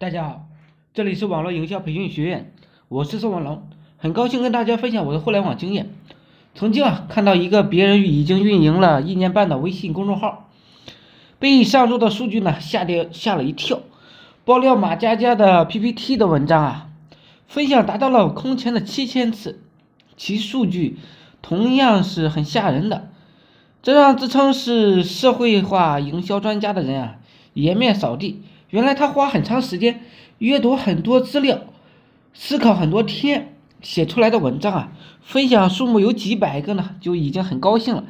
大家好，这里是网络营销培训学院，我是宋文龙，很高兴跟大家分享我的互联网经验。曾经啊，看到一个别人已经运营了一年半的微信公众号，被上周的数据呢吓得吓了一跳，爆料马佳佳的 PPT 的文章啊，分享达到了空前的七千次，其数据同样是很吓人的，这让自称是社会化营销专家的人啊颜面扫地。原来他花很长时间阅读很多资料，思考很多天写出来的文章啊，分享数目有几百个呢，就已经很高兴了。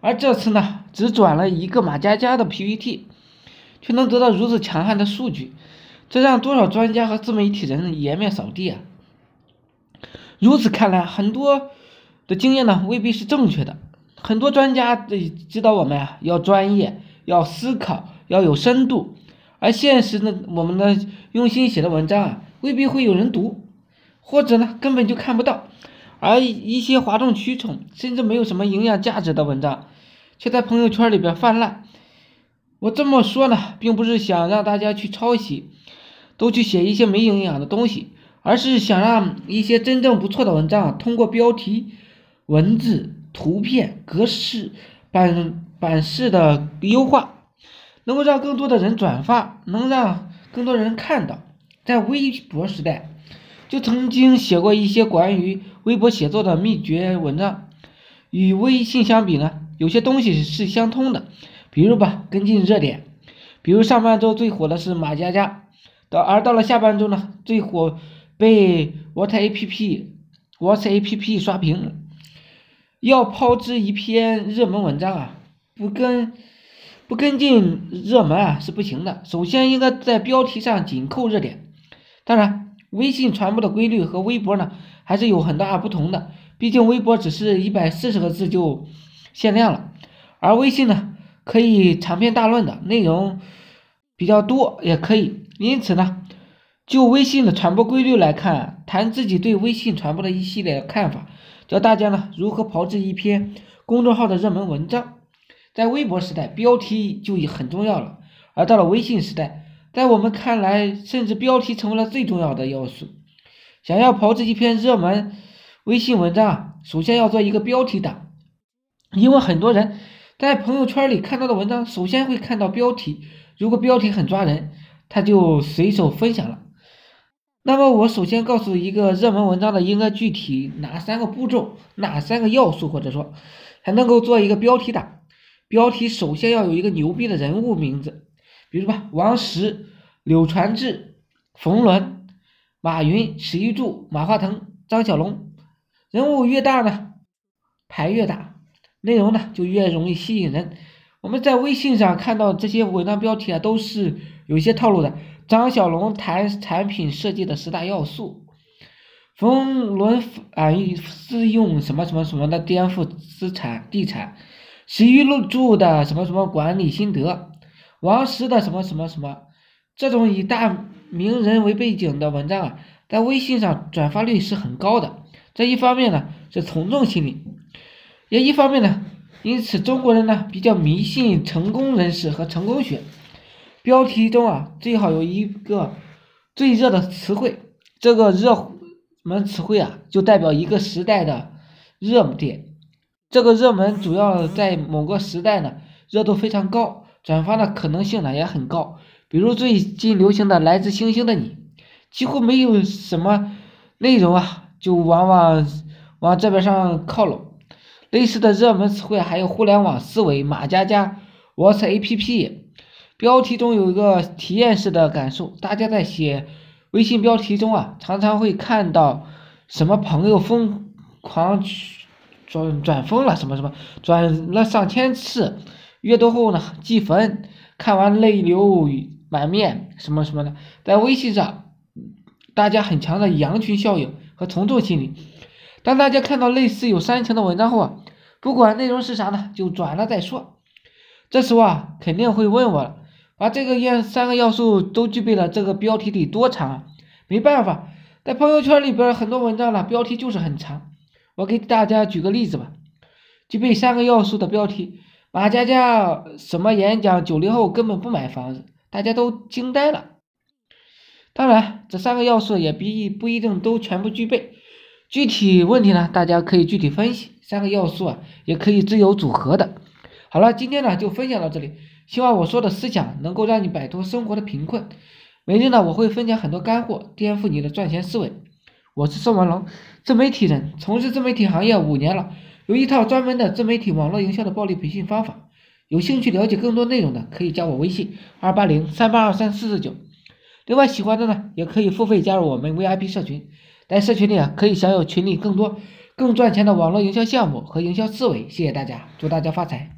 而这次呢，只转了一个马佳佳的 PPT，却能得到如此强悍的数据，这让多少专家和自媒体人颜面扫地啊！如此看来，很多的经验呢未必是正确的。很多专家指导我们啊，要专业，要思考，要有深度。而现实呢，我们的用心写的文章啊，未必会有人读，或者呢根本就看不到。而一些哗众取宠，甚至没有什么营养价值的文章，却在朋友圈里边泛滥。我这么说呢，并不是想让大家去抄袭，都去写一些没营养的东西，而是想让一些真正不错的文章，通过标题、文字、图片、格式、版版式的优化。能够让更多的人转发，能让更多人看到。在微博时代，就曾经写过一些关于微博写作的秘诀文章。与微信相比呢，有些东西是相通的。比如吧，跟进热点。比如上半周最火的是马佳佳，到而到了下半周呢，最火被 What A P P What A P P 刷屏。要抛之一篇热门文章啊，不跟。不跟进热门啊是不行的。首先应该在标题上紧扣热点。当然，微信传播的规律和微博呢还是有很大不同的。毕竟微博只是一百四十个字就限量了，而微信呢可以长篇大论的内容比较多也可以。因此呢，就微信的传播规律来看，谈自己对微信传播的一系列看法，教大家呢如何炮制一篇公众号的热门文章。在微博时代，标题就已很重要了，而到了微信时代，在我们看来，甚至标题成为了最重要的要素。想要炮制一篇热门微信文章，首先要做一个标题党，因为很多人在朋友圈里看到的文章，首先会看到标题，如果标题很抓人，他就随手分享了。那么，我首先告诉一个热门文章的应该具体哪三个步骤、哪三个要素，或者说才能够做一个标题党。标题首先要有一个牛逼的人物名字，比如吧，王石、柳传志、冯仑、马云、史玉柱、马化腾、张小龙。人物越大呢，牌越大，内容呢就越容易吸引人。我们在微信上看到这些文章标题啊，都是有些套路的。张小龙谈产品设计的十大要素，冯仑啊，私用什么什么什么的颠覆资产地产。史玉柱的什么什么管理心得，王石的什么什么什么，这种以大名人为背景的文章啊，在微信上转发率是很高的。这一方面呢是从众心理，也一方面呢，因此中国人呢比较迷信成功人士和成功学。标题中啊最好有一个最热的词汇，这个热门词汇啊就代表一个时代的热点。这个热门主要在某个时代呢，热度非常高，转发的可能性呢也很高。比如最近流行的《来自星星的你》，几乎没有什么内容啊，就往往往这边上靠拢。类似的热门词汇还有互联网思维、马佳佳、What's A P P。标题中有一个体验式的感受，大家在写微信标题中啊，常常会看到什么朋友疯狂去。转转疯了什么什么，转了上千次，阅读后呢记分，看完泪流满面什么什么的，在微信上，大家很强的羊群效应和从众心理。当大家看到类似有煽情的文章后啊，不管内容是啥呢，就转了再说。这时候啊，肯定会问我了，把这个要三个要素都具备了，这个标题得多长啊？没办法，在朋友圈里边很多文章了，标题就是很长。我给大家举个例子吧，具备三个要素的标题，马佳佳什么演讲，九零后根本不买房子，大家都惊呆了。当然，这三个要素也必不一定都全部具备。具体问题呢，大家可以具体分析。三个要素啊，也可以自由组合的。好了，今天呢就分享到这里。希望我说的思想能够让你摆脱生活的贫困。每日呢，我会分享很多干货，颠覆你的赚钱思维。我是宋文龙，自媒体人，从事自媒体行业五年了，有一套专门的自媒体网络营销的暴力培训方法。有兴趣了解更多内容的，可以加我微信二八零三八二三四四九。另外，喜欢的呢，也可以付费加入我们 VIP 社群，在社群里啊，可以享有群里更多更赚钱的网络营销项目和营销思维。谢谢大家，祝大家发财。